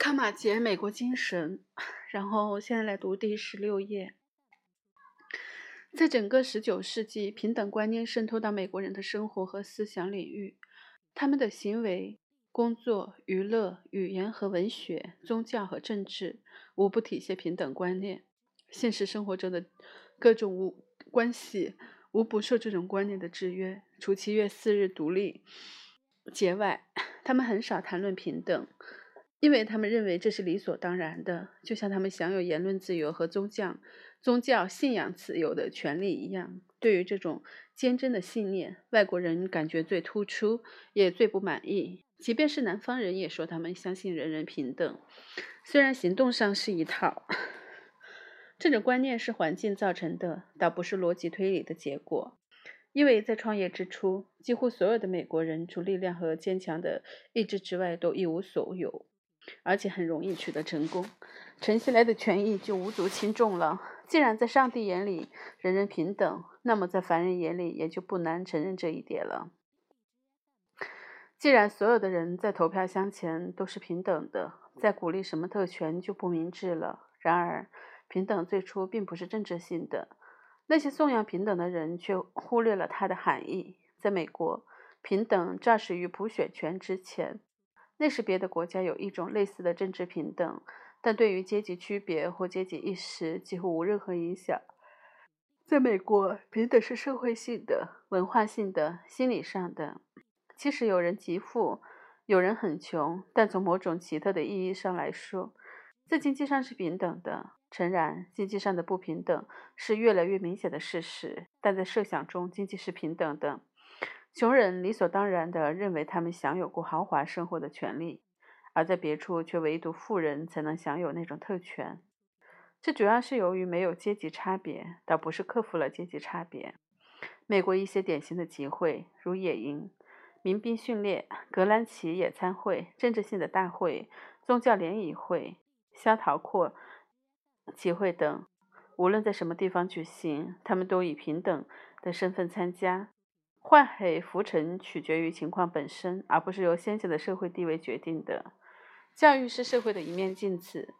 康马杰美国精神，然后现在来读第十六页。在整个十九世纪，平等观念渗透到美国人的生活和思想领域，他们的行为、工作、娱乐、语言和文学、宗教和政治，无不体现平等观念。现实生活中的各种无关系，无不受这种观念的制约。除七月四日独立节外，他们很少谈论平等。因为他们认为这是理所当然的，就像他们享有言论自由和宗教、宗教信仰自由的权利一样。对于这种坚贞的信念，外国人感觉最突出，也最不满意。即便是南方人，也说他们相信人人平等，虽然行动上是一套。这种观念是环境造成的，倒不是逻辑推理的结果。因为在创业之初，几乎所有的美国人除力量和坚强的意志之外，都一无所有。而且很容易取得成功，承袭来的权益就无足轻重了。既然在上帝眼里人人平等，那么在凡人眼里也就不难承认这一点了。既然所有的人在投票箱前都是平等的，在鼓励什么特权就不明智了。然而，平等最初并不是政治性的，那些颂扬平等的人却忽略了它的含义。在美国，平等肇始于普选权之前。那时，别的国家有一种类似的政治平等，但对于阶级区别或阶级意识几乎无任何影响。在美国，平等是社会性的、文化性的、心理上的。即使有人极富，有人很穷，但从某种奇特的意义上来说，在经济上是平等的。诚然，经济上的不平等是越来越明显的事实，但在设想中，经济是平等的。穷人理所当然地认为他们享有过豪华生活的权利，而在别处却唯独富人才能享有那种特权。这主要是由于没有阶级差别，倒不是克服了阶级差别。美国一些典型的集会，如野营、民兵训练、格兰奇野餐会、政治性的大会、宗教联谊会、萧陶阔集会等，无论在什么地方举行，他们都以平等的身份参加。换黑浮沉取决于情况本身，而不是由先前的社会地位决定的。教育是社会的一面镜子。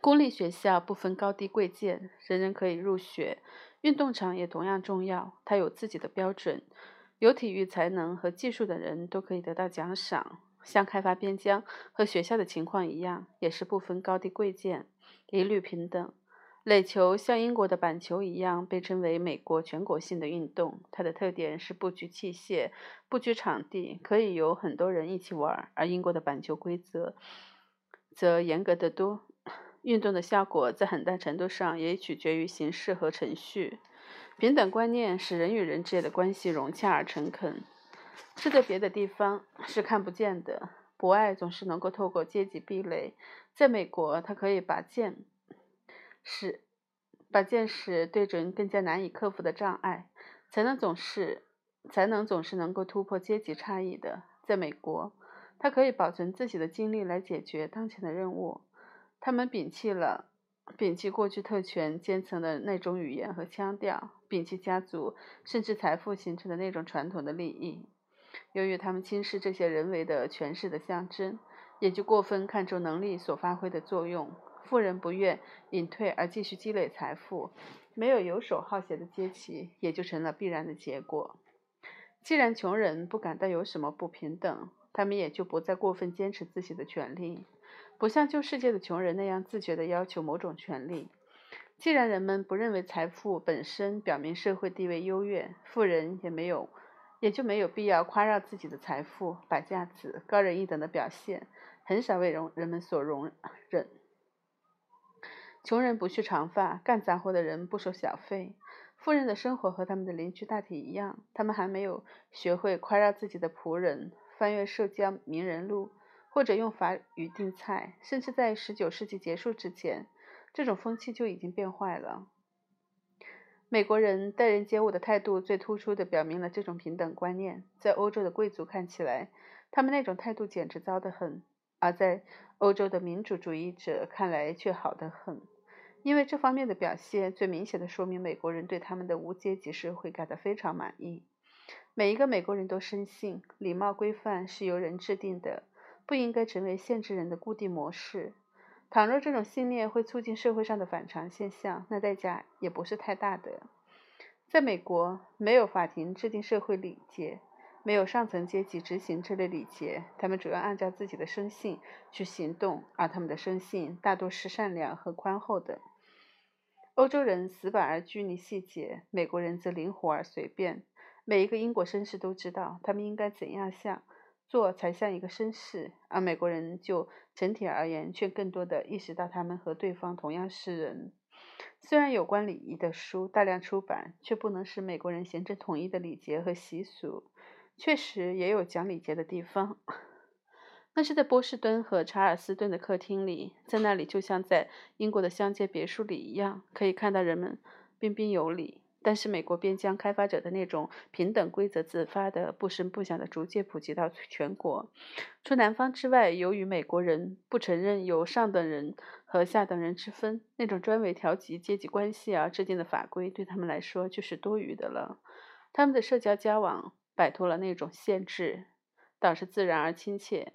公立学校不分高低贵贱，人人可以入学。运动场也同样重要，它有自己的标准。有体育才能和技术的人都可以得到奖赏。像开发边疆和学校的情况一样，也是不分高低贵贱，一律平等。垒球像英国的板球一样被称为美国全国性的运动，它的特点是不拘器械、不拘场地，可以有很多人一起玩。而英国的板球规则则严格得多。运动的效果在很大程度上也取决于形式和程序。平等观念使人与人之间的关系融洽而诚恳，这在别的地方是看不见的。博爱总是能够透过阶级壁垒，在美国，他可以把剑。使把见识对准更加难以克服的障碍，才能总是才能总是能够突破阶级差异的。在美国，他可以保存自己的精力来解决当前的任务。他们摒弃了摒弃过去特权阶层的那种语言和腔调，摒弃家族甚至财富形成的那种传统的利益。由于他们轻视这些人为的权势的象征，也就过分看重能力所发挥的作用。富人不愿隐退而继续积累财富，没有游手好闲的阶级，也就成了必然的结果。既然穷人不感到有什么不平等，他们也就不再过分坚持自己的权利，不像旧世界的穷人那样自觉地要求某种权利。既然人们不认为财富本身表明社会地位优越，富人也没有，也就没有必要夸耀自己的财富、摆架子、高人一等的表现，很少为容人们所容忍。穷人不蓄长发，干杂活的人不收小费。富人的生活和他们的邻居大体一样，他们还没有学会夸耀自己的仆人，翻阅社交名人录，或者用法语订菜。甚至在十九世纪结束之前，这种风气就已经变坏了。美国人待人接物的态度最突出地表明了这种平等观念。在欧洲的贵族看起来，他们那种态度简直糟得很；而在欧洲的民主主义者看来却好得很。因为这方面的表现，最明显的说明美国人对他们的无阶级社会感到非常满意。每一个美国人都深信，礼貌规范是由人制定的，不应该成为限制人的固定模式。倘若这种信念会促进社会上的反常现象，那代价也不是太大的。在美国，没有法庭制定社会礼节，没有上层阶级执行这类礼节，他们主要按照自己的生性去行动，而他们的生性大多是善良和宽厚的。欧洲人死板而拘泥细节，美国人则灵活而随便。每一个英国绅士都知道他们应该怎样像做才像一个绅士，而美国人就整体而言却更多的意识到他们和对方同样是人。虽然有关礼仪的书大量出版，却不能使美国人形成统一的礼节和习俗。确实也有讲礼节的地方。那是在波士顿和查尔斯顿的客厅里，在那里就像在英国的乡间别墅里一样，可以看到人们彬彬有礼。但是美国边疆开发者的那种平等规则自发的、不声不响的逐渐普及到全国。除南方之外，由于美国人不承认有上等人和下等人之分，那种专为调节阶级关系而制定的法规对他们来说就是多余的了。他们的社交交往摆脱了那种限制，倒是自然而亲切。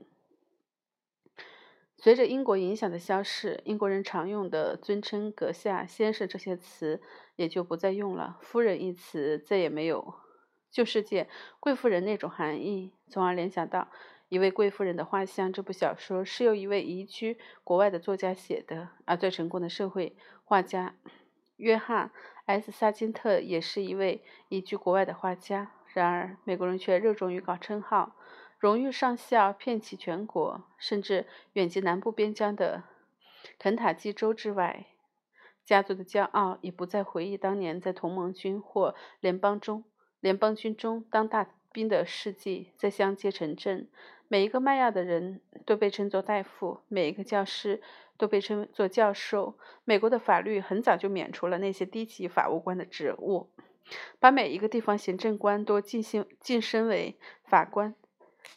随着英国影响的消逝，英国人常用的尊称“阁下”“先生”这些词也就不再用了，“夫人”一词再也没有旧世界贵妇人那种含义，从而联想到一位贵妇人的画像。这部小说是由一位移居国外的作家写的，而最成功的社会画家约翰 ·S· 萨金特也是一位移居国外的画家。然而，美国人却热衷于搞称号。荣誉上校遍及全国，甚至远及南部边疆的肯塔基州之外。家族的骄傲已不再回忆当年在同盟军或联邦中、联邦军中当大兵的事迹。在乡街城镇，每一个卖药的人都被称作大夫，每一个教师都被称作教授。美国的法律很早就免除了那些低级法务官的职务，把每一个地方行政官都晋升晋升为法官。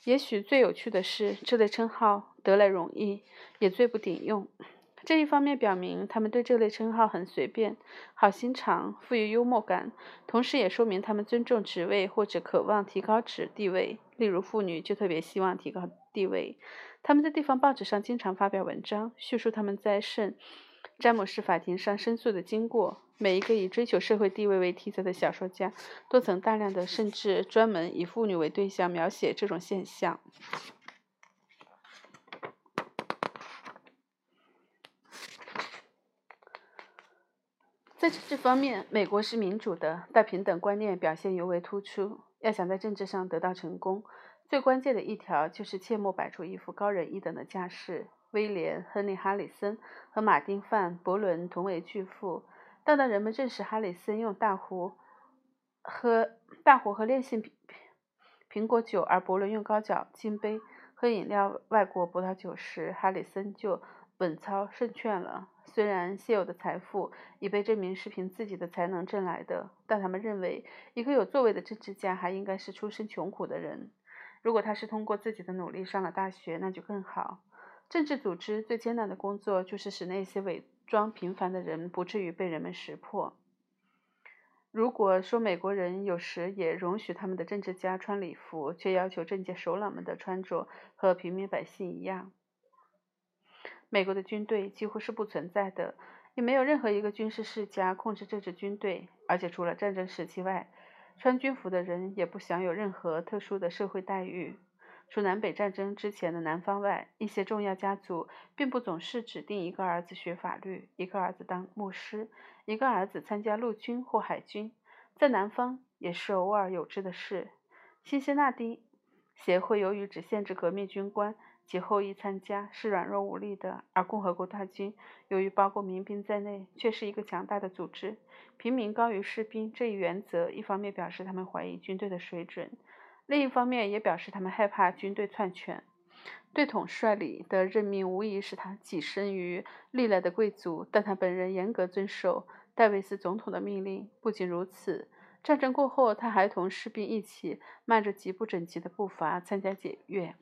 也许最有趣的是，这类称号得来容易，也最不顶用。这一方面表明他们对这类称号很随便、好心肠、富于幽默感，同时也说明他们尊重职位或者渴望提高职地位。例如，妇女就特别希望提高地位。他们在地方报纸上经常发表文章，叙述他们在圣詹姆士法庭上申诉的经过。每一个以追求社会地位为题材的小说家，都曾大量的，甚至专门以妇女为对象描写这种现象。在政治方面，美国是民主的，但平等观念表现尤为突出。要想在政治上得到成功，最关键的一条就是切莫摆出一副高人一等的架势。威廉·亨利·哈里森和马丁·范·伯伦同为巨富。但当人们认识哈里森用大壶喝大壶和烈性苹苹果酒，而伯伦用高脚金杯喝饮料外国葡萄酒时，哈里森就稳操胜券了。虽然现有的财富已被证明是凭自己的才能挣来的，但他们认为一个有作为的政治家还应该是出身穷苦的人。如果他是通过自己的努力上了大学，那就更好。政治组织最艰难的工作就是使那些伪。装平凡的人不至于被人们识破。如果说美国人有时也容许他们的政治家穿礼服，却要求政界首脑们的穿着和平民百姓一样，美国的军队几乎是不存在的，也没有任何一个军事世家控制这支军队，而且除了战争时期外，穿军服的人也不享有任何特殊的社会待遇。除南北战争之前的南方外，一些重要家族并不总是指定一个儿子学法律，一个儿子当牧师，一个儿子参加陆军或海军。在南方也是偶尔有之的事。辛辛那蒂协会由于只限制革命军官及后裔参加，是软弱无力的；而共和国大军由于包括民兵在内，却是一个强大的组织。平民高于士兵这一原则，一方面表示他们怀疑军队的水准。另一方面，也表示他们害怕军队篡权。对统帅里的任命无疑使他跻身于历来的贵族，但他本人严格遵守戴维斯总统的命令。不仅如此，战争过后，他还同士兵一起迈着极不整齐的步伐参加检阅。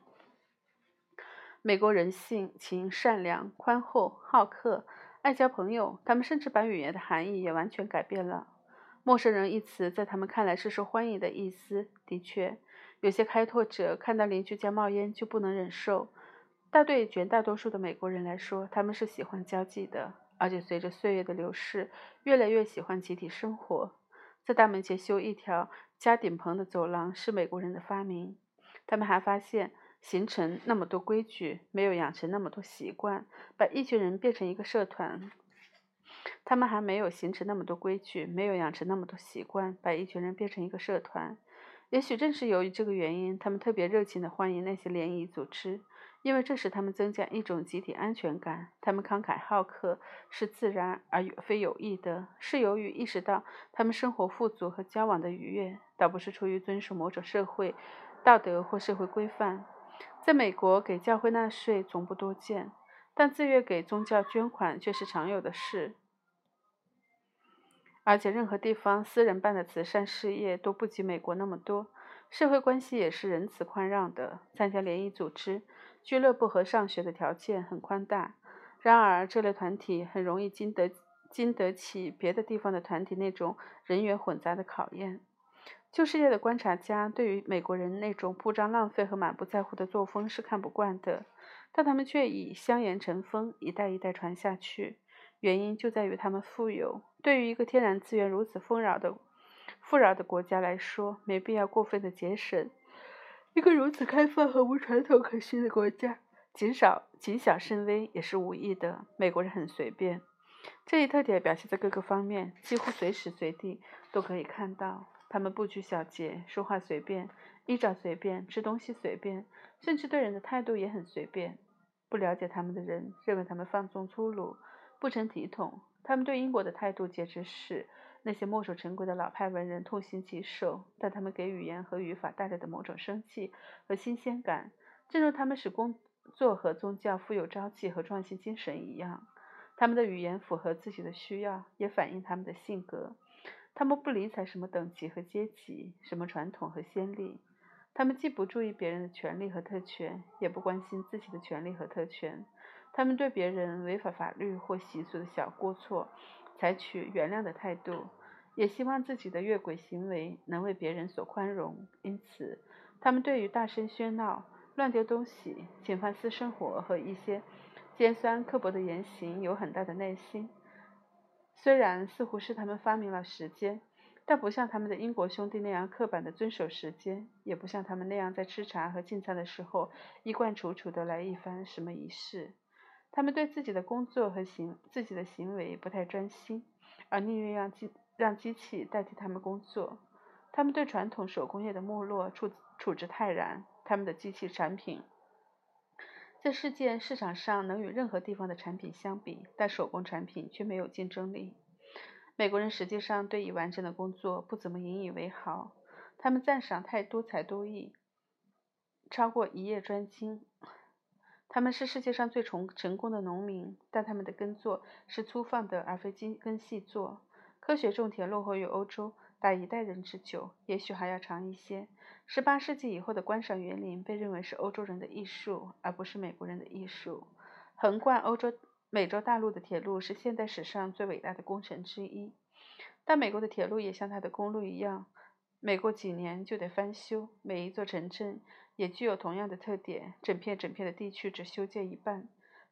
美国人性情善良、宽厚、好客、爱交朋友，他们甚至把语言的含义也完全改变了。陌生人一词在他们看来是受欢迎的意思。的确。有些开拓者看到邻居家冒烟就不能忍受，但对绝大多数的美国人来说，他们是喜欢交际的，而且随着岁月的流逝，越来越喜欢集体生活。在大门前修一条加顶棚的走廊是美国人的发明。他们还发现，形成那么多规矩，没有养成那么多习惯，把一群人变成一个社团。他们还没有形成那么多规矩，没有养成那么多习惯，把一群人变成一个社团。也许正是由于这个原因，他们特别热情地欢迎那些联谊组织。因为这使他们增加一种集体安全感，他们慷慨好客是自然而非有意的，是由于意识到他们生活富足和交往的愉悦，倒不是出于遵守某种社会道德或社会规范。在美国，给教会纳税总不多见，但自愿给宗教捐款却是常有的事。而且，任何地方私人办的慈善事业都不及美国那么多，社会关系也是仁慈宽让的。参加联谊组织。俱乐部和上学的条件很宽大，然而这类团体很容易经得经得起别的地方的团体那种人员混杂的考验。旧世界的观察家对于美国人那种铺张浪费和满不在乎的作风是看不惯的，但他们却以香盐成风，一代一代传下去。原因就在于他们富有。对于一个天然资源如此丰饶的富饶的国家来说，没必要过分的节省。一个如此开放和无传统可循的国家，谨少谨小慎微也是无益的。美国人很随便，这一特点表现在各个方面，几乎随时随地都可以看到。他们不拘小节，说话随便，衣着随便，吃东西随便，甚至对人的态度也很随便。不了解他们的人认为他们放纵粗鲁，不成体统。他们对英国的态度简直是。那些墨守成规的老派文人痛心疾首，但他们给语言和语法带来的某种生气和新鲜感，正如他们使工作和宗教富有朝气和创新精神一样。他们的语言符合自己的需要，也反映他们的性格。他们不理睬什么等级和阶级，什么传统和先例。他们既不注意别人的权利和特权，也不关心自己的权利和特权。他们对别人违反法律或习俗的小过错。采取原谅的态度，也希望自己的越轨行为能为别人所宽容。因此，他们对于大声喧闹、乱丢东西、侵犯私生活和一些尖酸刻薄的言行有很大的耐心。虽然似乎是他们发明了时间，但不像他们的英国兄弟那样刻板的遵守时间，也不像他们那样在吃茶和进餐的时候衣冠楚楚的来一番什么仪式。他们对自己的工作和行自己的行为不太专心，而宁愿让机让机器代替他们工作。他们对传统手工业的没落处处之泰然。他们的机器产品在世界市场上能与任何地方的产品相比，但手工产品却没有竞争力。美国人实际上对已完成的工作不怎么引以为豪，他们赞赏太多才多艺，超过一叶专精。他们是世界上最成成功的农民，但他们的耕作是粗放的，而非精耕细作。科学种田落后于欧洲达一代人之久，也许还要长一些。十八世纪以后的观赏园林被认为是欧洲人的艺术，而不是美国人的艺术。横贯欧洲、美洲大陆的铁路是现代史上最伟大的工程之一，但美国的铁路也像它的公路一样，每过几年就得翻修。每一座城镇。也具有同样的特点，整片整片的地区只修建一半，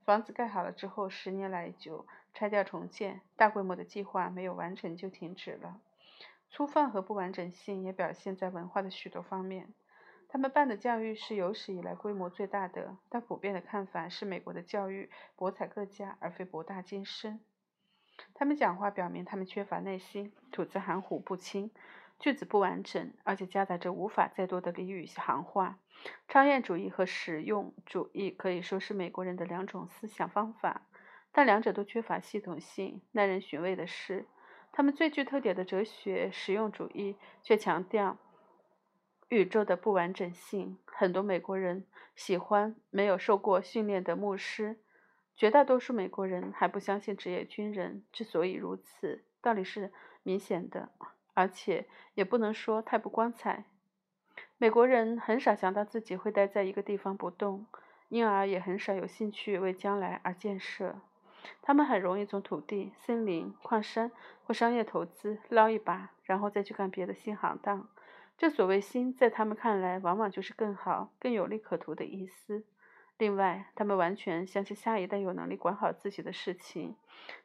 房子盖好了之后十年来就拆掉重建，大规模的计划没有完成就停止了。粗放和不完整性也表现在文化的许多方面。他们办的教育是有史以来规模最大的，但普遍的看法是美国的教育博采各家而非博大精深。他们讲话表明他们缺乏耐心，吐字含糊不清。句子不完整，而且夹杂着无法再多的俚语行话。超验主义和实用主义可以说是美国人的两种思想方法，但两者都缺乏系统性。耐人寻味的是，他们最具特点的哲学实用主义却强调宇宙的不完整性。很多美国人喜欢没有受过训练的牧师，绝大多数美国人还不相信职业军人。之所以如此，道理是明显的。而且也不能说太不光彩。美国人很少想到自己会待在一个地方不动，因而也很少有兴趣为将来而建设。他们很容易从土地、森林、矿山或商业投资捞一把，然后再去干别的新行当。这所谓“新”在他们看来，往往就是更好、更有利可图的意思。另外，他们完全相信下一代有能力管好自己的事情，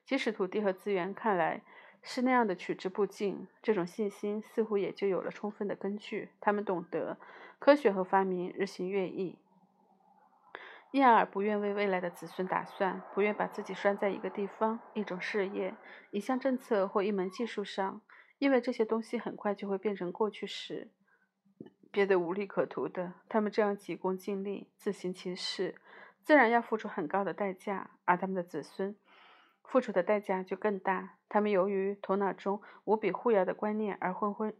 即使土地和资源看来是那样的取之不尽。这种信心似乎也就有了充分的根据。他们懂得科学和发明日新月异，因而不愿为未来的子孙打算，不愿把自己拴在一个地方、一种事业、一项政策或一门技术上，因为这些东西很快就会变成过去时。别的无利可图的，他们这样急功近利、自行其事，自然要付出很高的代价，而他们的子孙付出的代价就更大。他们由于头脑中无比互咬的观念而昏昏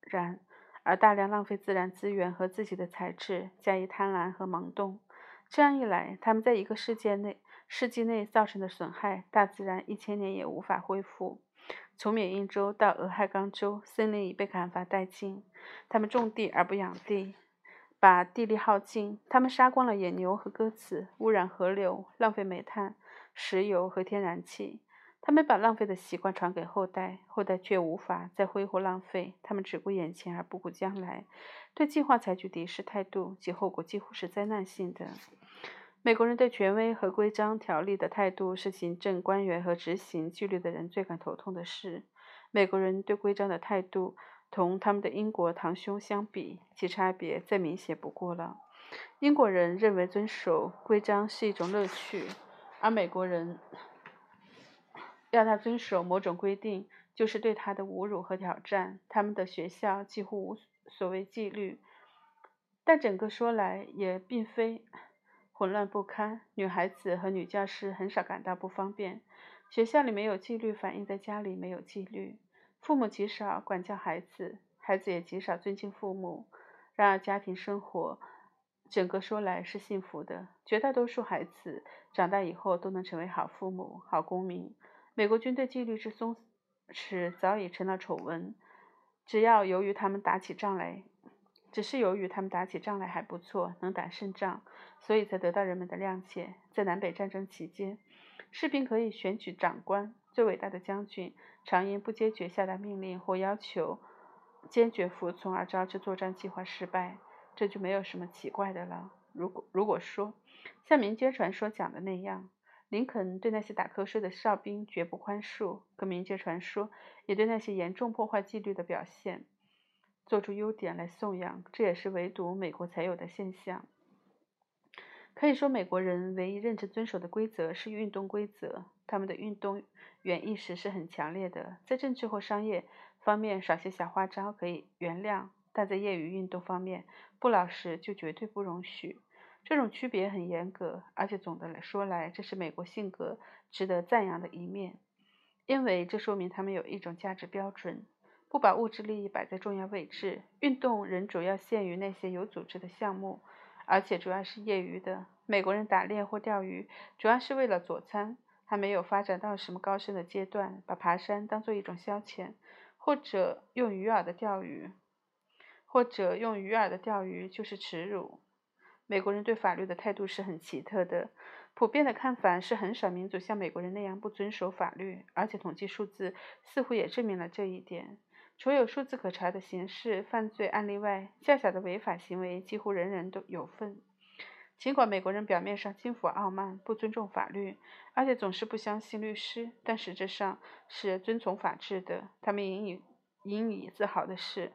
然，而大量浪费自然资源和自己的才智，加以贪婪和盲动。这样一来，他们在一个世界内世纪内造成的损害，大自然一千年也无法恢复。从缅因州到俄亥冈州，森林已被砍伐殆尽。他们种地而不养地，把地力耗尽。他们杀光了野牛和鸽子，污染河流，浪费煤炭、石油和天然气。他们把浪费的习惯传给后代，后代却无法再挥霍浪费。他们只顾眼前而不顾将来，对计划采取敌视态度，其后果几乎是灾难性的。美国人对权威和规章条例的态度是行政官员和执行纪律的人最感头痛的事。美国人对规章的态度同他们的英国堂兄相比，其差别再明显不过了。英国人认为遵守规章是一种乐趣，而美国人要他遵守某种规定，就是对他的侮辱和挑战。他们的学校几乎无所谓纪律，但整个说来也并非。混乱不堪，女孩子和女教师很少感到不方便。学校里没有纪律，反映在家里没有纪律。父母极少管教孩子，孩子也极少尊敬父母。然而，家庭生活整个说来是幸福的。绝大多数孩子长大以后都能成为好父母、好公民。美国军队纪律之松弛早已成了丑闻。只要由于他们打起仗来。只是由于他们打起仗来还不错，能打胜仗，所以才得到人们的谅解。在南北战争期间，士兵可以选举长官，最伟大的将军常因不坚决下达命令或要求坚决服从而招致作战计划失败，这就没有什么奇怪的了。如果如果说像民间传说讲的那样，林肯对那些打瞌睡的哨兵绝不宽恕，可民间传说也对那些严重破坏纪律的表现。做出优点来颂扬，这也是唯独美国才有的现象。可以说，美国人唯一认真遵守的规则是运动规则。他们的运动员意识是很强烈的，在政治或商业方面耍些小花招可以原谅，但在业余运动方面不老实就绝对不容许。这种区别很严格，而且总的来说来，这是美国性格值得赞扬的一面，因为这说明他们有一种价值标准。不把物质利益摆在重要位置，运动仍主要限于那些有组织的项目，而且主要是业余的。美国人打猎或钓鱼主要是为了佐餐，还没有发展到什么高深的阶段。把爬山当做一种消遣，或者用鱼饵的钓鱼，或者用鱼饵的钓鱼就是耻辱。美国人对法律的态度是很奇特的，普遍的看法是很少民族像美国人那样不遵守法律，而且统计数字似乎也证明了这一点。除有数字可查的刑事犯罪案例外，较小的违法行为几乎人人都有份。尽管美国人表面上轻浮傲慢、不尊重法律，而且总是不相信律师，但实质上是遵从法治的。他们引以引以自豪的是，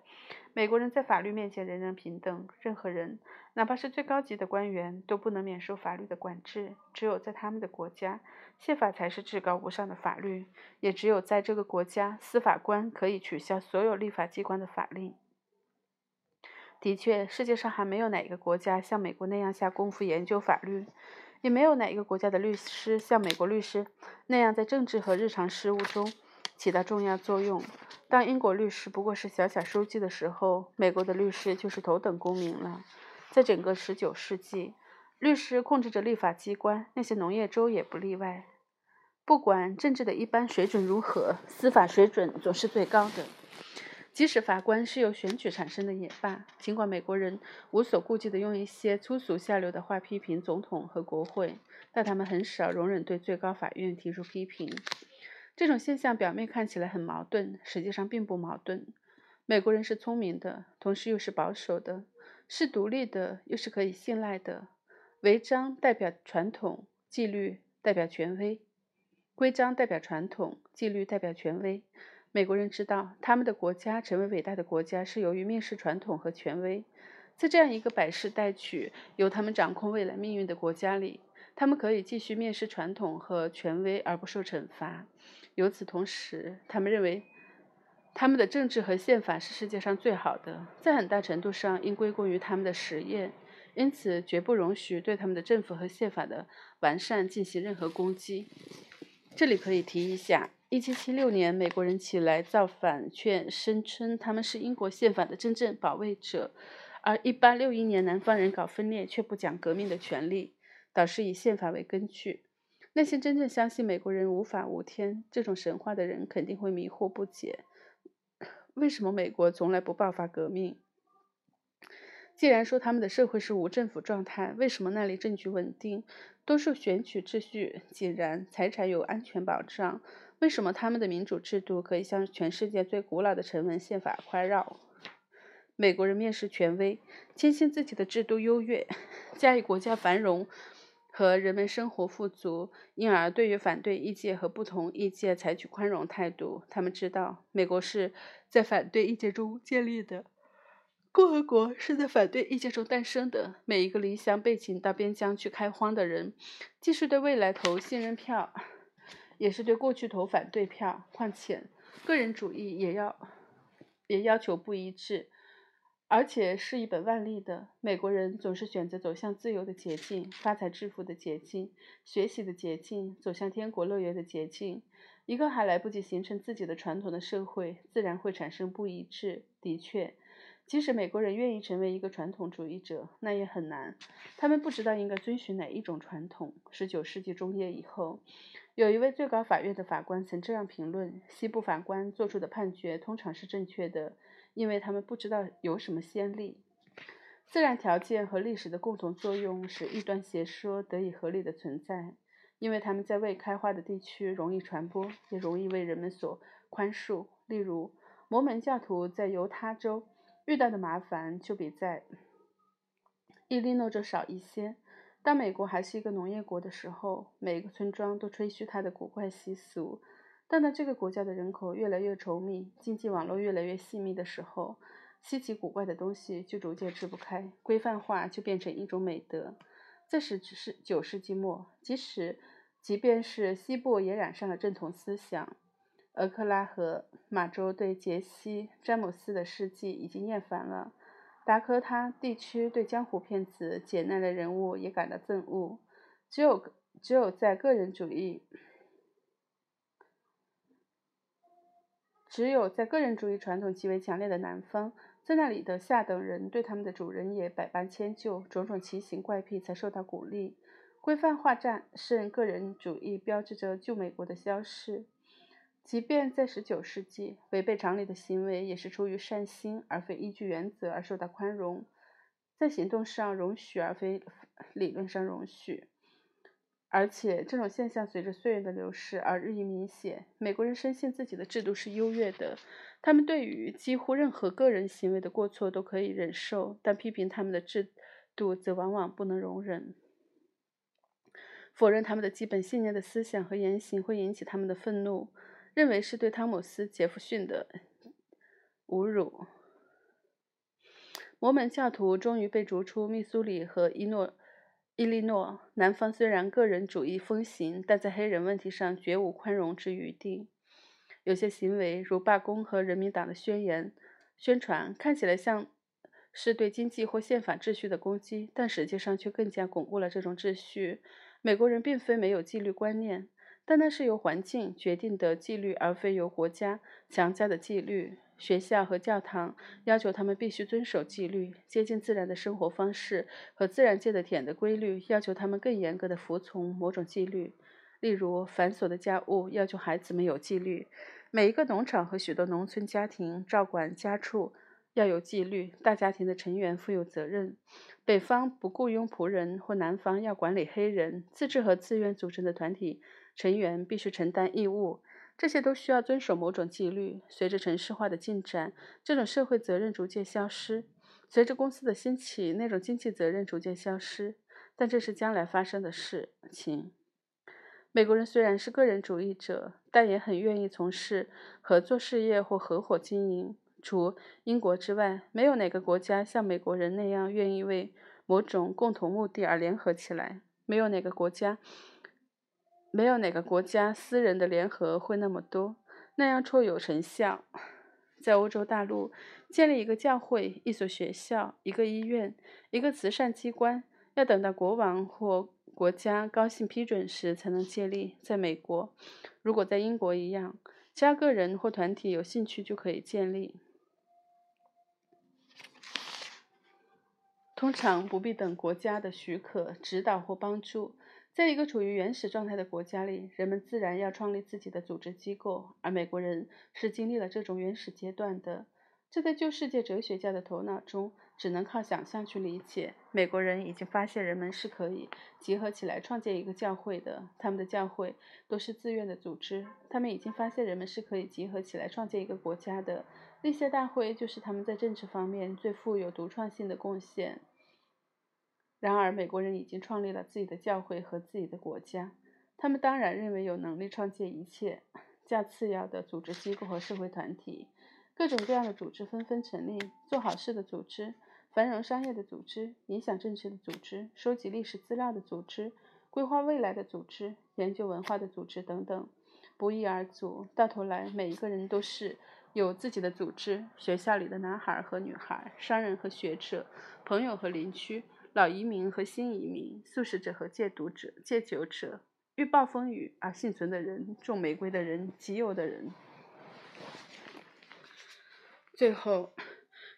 美国人在法律面前人人平等，任何人。哪怕是最高级的官员都不能免受法律的管制。只有在他们的国家，宪法才是至高无上的法律；也只有在这个国家，司法官可以取消所有立法机关的法令。的确，世界上还没有哪一个国家像美国那样下功夫研究法律，也没有哪一个国家的律师像美国律师那样在政治和日常事务中起到重要作用。当英国律师不过是小小书记的时候，美国的律师就是头等公民了。在整个十九世纪，律师控制着立法机关，那些农业州也不例外。不管政治的一般水准如何，司法水准总是最高的。即使法官是由选举产生的也罢。尽管美国人无所顾忌地用一些粗俗下流的话批评总统和国会，但他们很少容忍对最高法院提出批评。这种现象表面看起来很矛盾，实际上并不矛盾。美国人是聪明的，同时又是保守的。是独立的，又是可以信赖的。违章代表传统，纪律代表权威；规章代表传统，纪律代表权威。美国人知道，他们的国家成为伟大的国家是由于蔑视传统和权威。在这样一个百事待取、由他们掌控未来命运的国家里，他们可以继续蔑视传统和权威而不受惩罚。与此同时，他们认为他们的政治和宪法是世界上最好的，在很大程度上应归功于他们的实验。因此，绝不容许对他们的政府和宪法的完善进行任何攻击。这里可以提一下：1776年，美国人起来造反，却声称他们是英国宪法的真正保卫者；而1861年，南方人搞分裂，却不讲革命的权利，导师以宪法为根据。那些真正相信美国人无法无天这种神话的人，肯定会迷惑不解：为什么美国从来不爆发革命？既然说他们的社会是无政府状态，为什么那里政局稳定，多数选举秩序井然，财产有安全保障？为什么他们的民主制度可以向全世界最古老的成文宪法宽绕？美国人蔑视权威，坚信自己的制度优越，加以国家繁荣和人们生活富足，因而对于反对意见和不同意见采取宽容态度。他们知道，美国是在反对意见中建立的。共和国是在反对意见中诞生的。每一个离乡背井到边疆去开荒的人，既是对未来投信任票，也是对过去投反对票。况且，个人主义也要也要求不一致，而且是一本万利的。美国人总是选择走向自由的捷径、发财致富的捷径、学习的捷径、走向天国乐园的捷径。一个还来不及形成自己的传统的社会，自然会产生不一致。的确。即使美国人愿意成为一个传统主义者，那也很难。他们不知道应该遵循哪一种传统。十九世纪中叶以后，有一位最高法院的法官曾这样评论：西部法官做出的判决通常是正确的，因为他们不知道有什么先例。自然条件和历史的共同作用使异端邪说得以合理的存在，因为他们在未开化的地区容易传播，也容易为人们所宽恕。例如，摩门教徒在犹他州。遇到的麻烦就比在伊利诺州少一些。当美国还是一个农业国的时候，每个村庄都吹嘘它的古怪习俗；但当这个国家的人口越来越稠密，经济网络越来越细密的时候，稀奇古怪的东西就逐渐支不开，规范化就变成一种美德。在十九世纪末，即使即便是西部也染上了正统思想。俄克拉荷马州对杰西·詹姆斯的事迹已经厌烦了，达科他地区对江湖骗子简难的人物也感到憎恶。只有只有在个人主义，只有在个人主义传统极为强烈的南方，在那里的下等人对他们的主人也百般迁就，种种奇形怪癖才受到鼓励。规范化战胜个人主义，标志着旧美国的消逝。即便在十九世纪，违背常理的行为也是出于善心而非依据原则而受到宽容，在行动上容许而非理论上容许，而且这种现象随着岁月的流逝而日益明显。美国人深信自己的制度是优越的，他们对于几乎任何个人行为的过错都可以忍受，但批评他们的制度则往往不能容忍。否认他们的基本信念的思想和言行会引起他们的愤怒。认为是对汤姆斯·杰弗逊的侮辱。摩门教徒终于被逐出密苏里和伊诺、伊利诺。南方虽然个人主义风行，但在黑人问题上绝无宽容之余地。有些行为，如罢工和人民党的宣言宣传，看起来像是对经济或宪法秩序的攻击，但实际上却更加巩固了这种秩序。美国人并非没有纪律观念。但那是由环境决定的纪律，而非由国家强加的纪律。学校和教堂要求他们必须遵守纪律，接近自然的生活方式和自然界的铁的规律要求他们更严格的服从某种纪律。例如，繁琐的家务要求孩子们有纪律。每一个农场和许多农村家庭照管家畜要有纪律，大家庭的成员负有责任。北方不雇佣仆人，或南方要管理黑人。自治和自愿组成的团体。成员必须承担义务，这些都需要遵守某种纪律。随着城市化的进展，这种社会责任逐渐消失；随着公司的兴起，那种经济责任逐渐消失。但这是将来发生的事情。美国人虽然是个人主义者，但也很愿意从事合作事业或合伙经营。除英国之外，没有哪个国家像美国人那样愿意为某种共同目的而联合起来。没有哪个国家，没有哪个国家私人的联合会那么多，那样绰有成效。在欧洲大陆，建立一个教会、一所学校、一个医院、一个慈善机关，要等到国王或国家高兴批准时才能建立。在美国，如果在英国一样，只要个人或团体有兴趣就可以建立。通常不必等国家的许可、指导或帮助。在一个处于原始状态的国家里，人们自然要创立自己的组织机构，而美国人是经历了这种原始阶段的。这在旧世界哲学家的头脑中只能靠想象去理解。美国人已经发现人们是可以集合起来创建一个教会的，他们的教会都是自愿的组织。他们已经发现人们是可以集合起来创建一个国家的。立宪大会就是他们在政治方面最富有独创性的贡献。然而，美国人已经创立了自己的教会和自己的国家。他们当然认为有能力创建一切较次要的组织机构和社会团体。各种各样的组织纷纷成立：做好事的组织、繁荣商业的组织、影响政治的组织、收集历史资料的组织、规划未来的组织、研究文化的组织等等，不一而足。到头来，每一个人都是。有自己的组织，学校里的男孩和女孩，商人和学者，朋友和邻居，老移民和新移民，素食者和戒毒者、戒酒者，遇暴风雨而幸存的人，种玫瑰的人，极有的人。最后。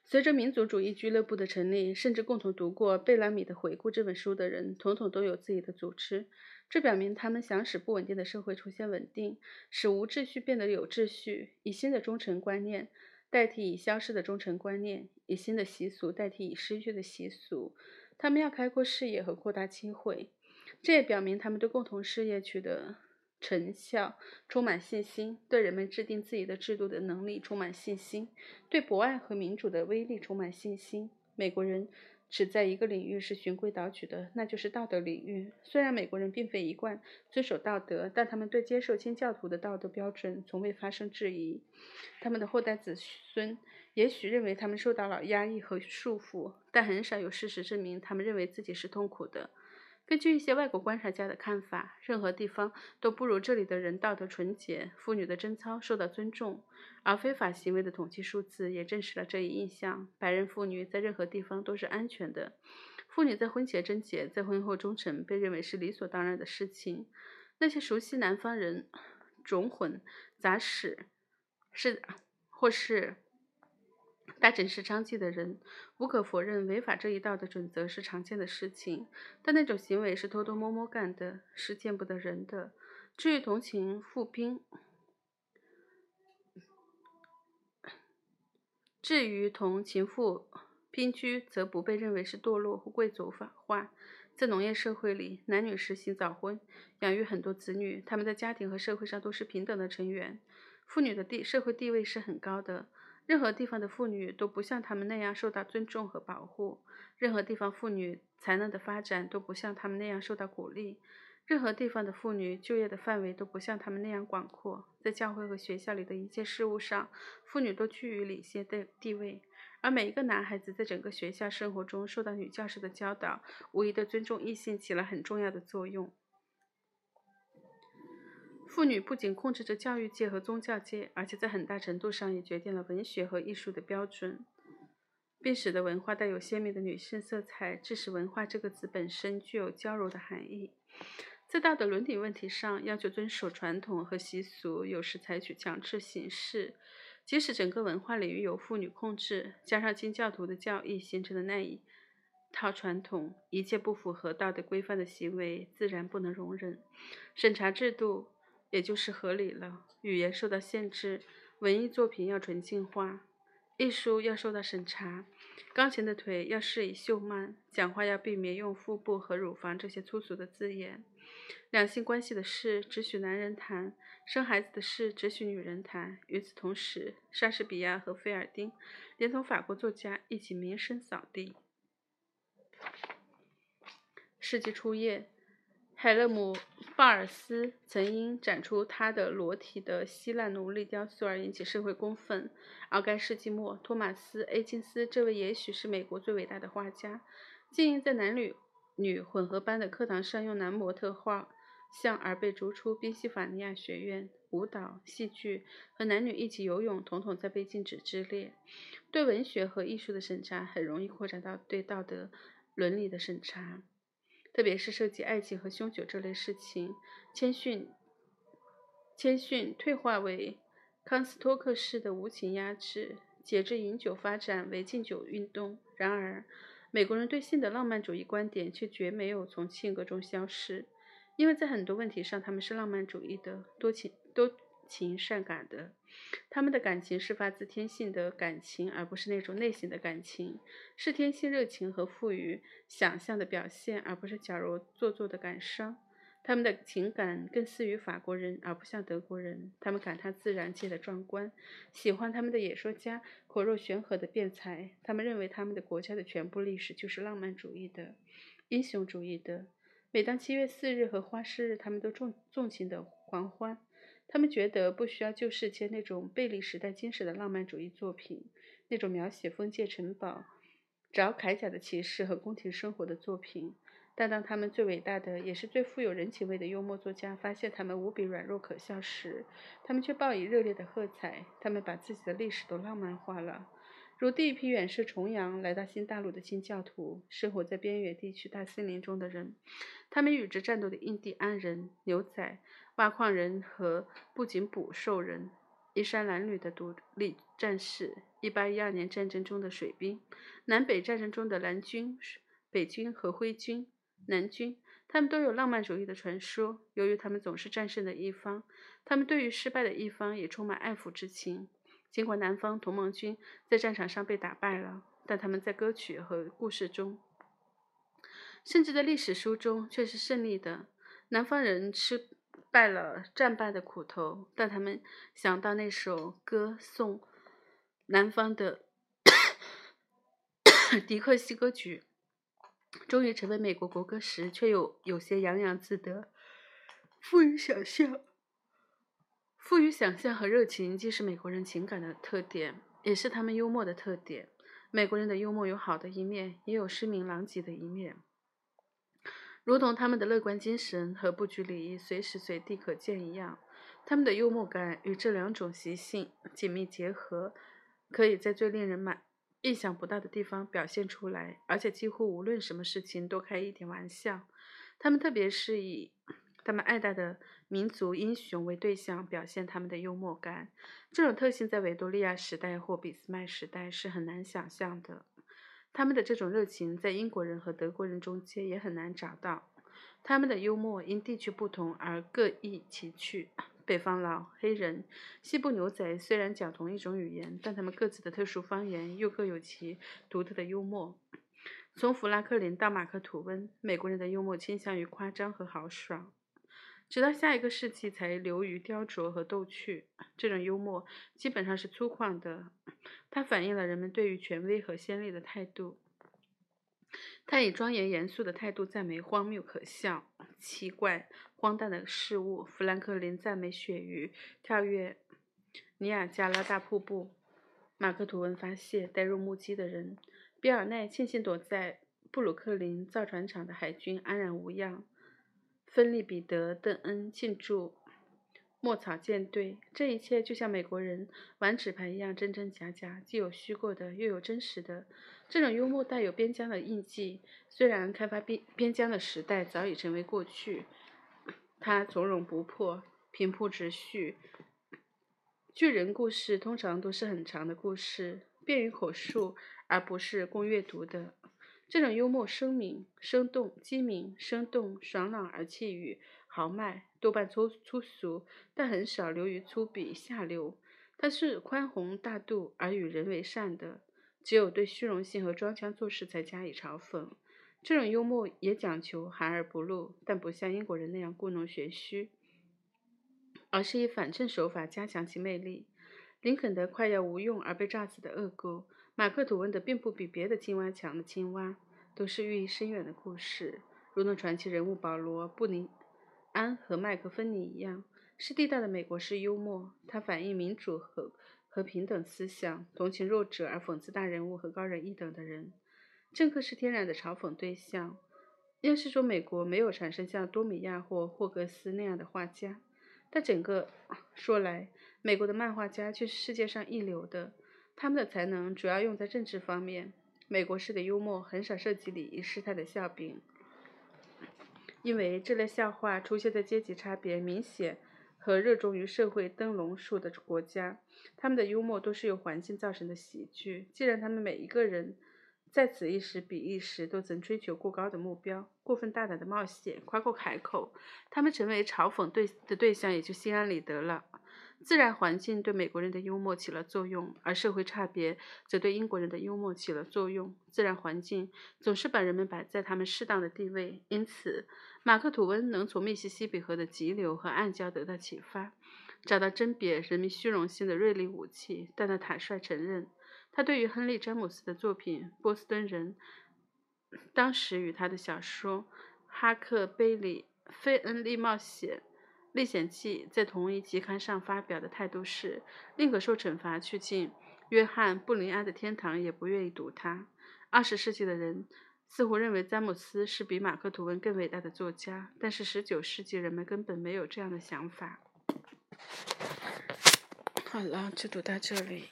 随着民族主义俱乐部的成立，甚至共同读过贝拉米的《回顾》这本书的人，统统都有自己的组织。这表明他们想使不稳定的社会出现稳定，使无秩序变得有秩序，以新的忠诚观念代替已消失的忠诚观念，以新的习俗代替已失去的习俗。他们要开阔视野和扩大机会，这也表明他们对共同事业取得。成效充满信心，对人们制定自己的制度的能力充满信心，对博爱和民主的威力充满信心。美国人只在一个领域是循规蹈矩的，那就是道德领域。虽然美国人并非一贯遵守道德，但他们对接受清教徒的道德标准从未发生质疑。他们的后代子孙也许认为他们受到了压抑和束缚，但很少有事实证明他们认为自己是痛苦的。根据一些外国观察家的看法，任何地方都不如这里的人道德纯洁，妇女的贞操受到尊重，而非法行为的统计数字也证实了这一印象。白人妇女在任何地方都是安全的，妇女在婚前贞洁，在婚后忠诚被认为是理所当然的事情。那些熟悉南方人种混杂史，是或是。大城市娼妓的人无可否认，违法这一道的准则是常见的事情，但那种行为是偷偷摸摸干的，是见不得人的。至于同情富兵，至于同情妇姘居，则不被认为是堕落或贵族化。在农业社会里，男女实行早婚，养育很多子女，他们在家庭和社会上都是平等的成员。妇女的地社会地位是很高的。任何地方的妇女都不像他们那样受到尊重和保护，任何地方妇女才能的发展都不像他们那样受到鼓励，任何地方的妇女就业的范围都不像他们那样广阔。在教会和学校里的一切事务上，妇女都居于领先的地位，而每一个男孩子在整个学校生活中受到女教师的教导，无疑对尊重异性起了很重要的作用。妇女不仅控制着教育界和宗教界，而且在很大程度上也决定了文学和艺术的标准，并使得文化带有鲜明的女性色彩，致使“文化”这个词本身具有娇柔的含义。在道德伦理问题上，要求遵守传统和习俗，有时采取强制形式。即使整个文化领域由妇女控制，加上清教徒的教义形成的那一套传统，一切不符合道德规范的行为自然不能容忍。审查制度。也就是合理了。语言受到限制，文艺作品要纯净化，艺术要受到审查，钢琴的腿要适宜秀曼，讲话要避免用腹部和乳房这些粗俗的字眼，两性关系的事只许男人谈，生孩子的事只许女人谈。与此同时，莎士比亚和菲尔丁连同法国作家一起名声扫地。世纪初叶，海勒姆·鲍尔斯曾因展出他的裸体的希腊奴隶雕塑而引起社会公愤。而该世纪末，托马斯·埃金斯这位也许是美国最伟大的画家，竟因在男女女混合班的课堂上用男模特画像而被逐出宾夕法尼亚学院。舞蹈、戏剧和男女一起游泳，统统在被禁止之列。对文学和艺术的审查很容易扩展到对道德伦理的审查，特别是涉及爱情和凶酒这类事情。谦逊，谦逊退化为康斯托克式的无情压制，节制饮酒发展为禁酒运动。然而，美国人对性的浪漫主义观点却绝没有从性格中消失。因为在很多问题上，他们是浪漫主义的、多情、多情善感的。他们的感情是发自天性的感情，而不是那种内省的感情；是天性热情和富于想象的表现，而不是矫揉做作的感伤。他们的情感更似于法国人，而不像德国人。他们感叹自然界的壮观，喜欢他们的演说家口若悬河的辩才。他们认为他们的国家的全部历史就是浪漫主义的、英雄主义的。每当七月四日和花市日，他们都纵纵情的狂欢。他们觉得不需要旧世界那种贝利时代精神的浪漫主义作品，那种描写封建城堡、着铠甲的骑士和宫廷生活的作品。但当他们最伟大的，也是最富有人情味的幽默作家发现他们无比软弱可笑时，他们却报以热烈的喝彩。他们把自己的历史都浪漫化了。如第一批远涉重洋来到新大陆的新教徒，生活在边远地区大森林中的人，他们与之战斗的印第安人、牛仔、挖矿人和不仅捕兽人、衣衫褴褛的独立战士、1812年战争中的水兵、南北战争中的蓝军、北军和灰军、南军，他们都有浪漫主义的传说。由于他们总是战胜的一方，他们对于失败的一方也充满爱抚之情。尽管南方同盟军在战场上被打败了，但他们在歌曲和故事中，甚至在历史书中却是胜利的。南方人吃败了战败的苦头，但他们想到那首歌颂南方的 迪克西歌曲，终于成为美国国歌时，却又有些洋洋自得，富于想象。富于想象和热情，既是美国人情感的特点，也是他们幽默的特点。美国人的幽默有好的一面，也有失明狼藉的一面，如同他们的乐观精神和不拘礼仪随时随地可见一样。他们的幽默感与这两种习性紧密结合，可以在最令人满意想不到的地方表现出来，而且几乎无论什么事情都开一点玩笑。他们特别是以。他们爱戴的民族英雄为对象，表现他们的幽默感。这种特性在维多利亚时代或俾斯麦时代是很难想象的。他们的这种热情在英国人和德国人中间也很难找到。他们的幽默因地区不同而各异其趣。北方佬、黑人、西部牛仔虽然讲同一种语言，但他们各自的特殊方言又各有其独特的幽默。从富拉克林到马克吐温，美国人的幽默倾向于夸张和豪爽。直到下一个世纪才流于雕琢和逗趣。这种幽默基本上是粗犷的，它反映了人们对于权威和先例的态度。他以庄严严肃的态度赞美荒谬、可笑、奇怪、荒诞的事物。富兰克林赞美鳕鱼跳跃尼亚加拉大瀑布。马克吐温发泄呆若木鸡的人。比尔奈庆幸躲在布鲁克林造船厂的海军安然无恙。芬利彼得·邓恩进驻墨草舰队，这一切就像美国人玩纸牌一样，真真假假，既有虚构的，又有真实的。这种幽默带有边疆的印记，虽然开发边边疆的时代早已成为过去，它从容不迫，平铺直叙。巨人故事通常都是很长的故事，便于口述，而不是供阅读的。这种幽默生明、生动、机敏、生动、爽朗而气宇豪迈，多半粗粗俗，但很少流于粗鄙下流。它是宽宏大度而与人为善的，只有对虚荣心和装腔作势才加以嘲讽。这种幽默也讲求含而不露，但不像英国人那样故弄玄虚，而是以反衬手法加强其魅力。林肯的快要无用而被炸死的恶狗。马克吐温的并不比别的青蛙强的青蛙，都是寓意深远的故事，如同传奇人物保罗·布林安和麦克芬尼一样，是地道的美国式幽默。它反映民主和和平等思想，同情弱者而讽刺大人物和高人一等的人。政客是天然的嘲讽对象。要是说美国没有产生像多米亚或霍格斯那样的画家，但整个说来，美国的漫画家却是世界上一流的。他们的才能主要用在政治方面。美国式的幽默很少涉及礼仪失态的笑柄，因为这类笑话出现在阶级差别明显和热衷于社会灯笼术的国家。他们的幽默都是由环境造成的喜剧。既然他们每一个人在此一时彼一时都曾追求过高的目标、过分大胆的冒险、夸过海口，他们成为嘲讽对的对象也就心安理得了。自然环境对美国人的幽默起了作用，而社会差别则对英国人的幽默起了作用。自然环境总是把人们摆在他们适当的地位，因此马克·吐温能从密西西比河的急流和暗礁得到启发，找到甄别人民虚荣心的锐利武器。但他坦率承认，他对于亨利·詹姆斯的作品《波斯敦人》当时与他的小说《哈克贝里·费恩利冒险》。历险记在同一期刊上发表的态度是：宁可受惩罚去进约翰·布林安的天堂，也不愿意读他。二十世纪的人似乎认为詹姆斯是比马克·吐温更伟大的作家，但是十九世纪人们根本没有这样的想法。好了，就读到这里。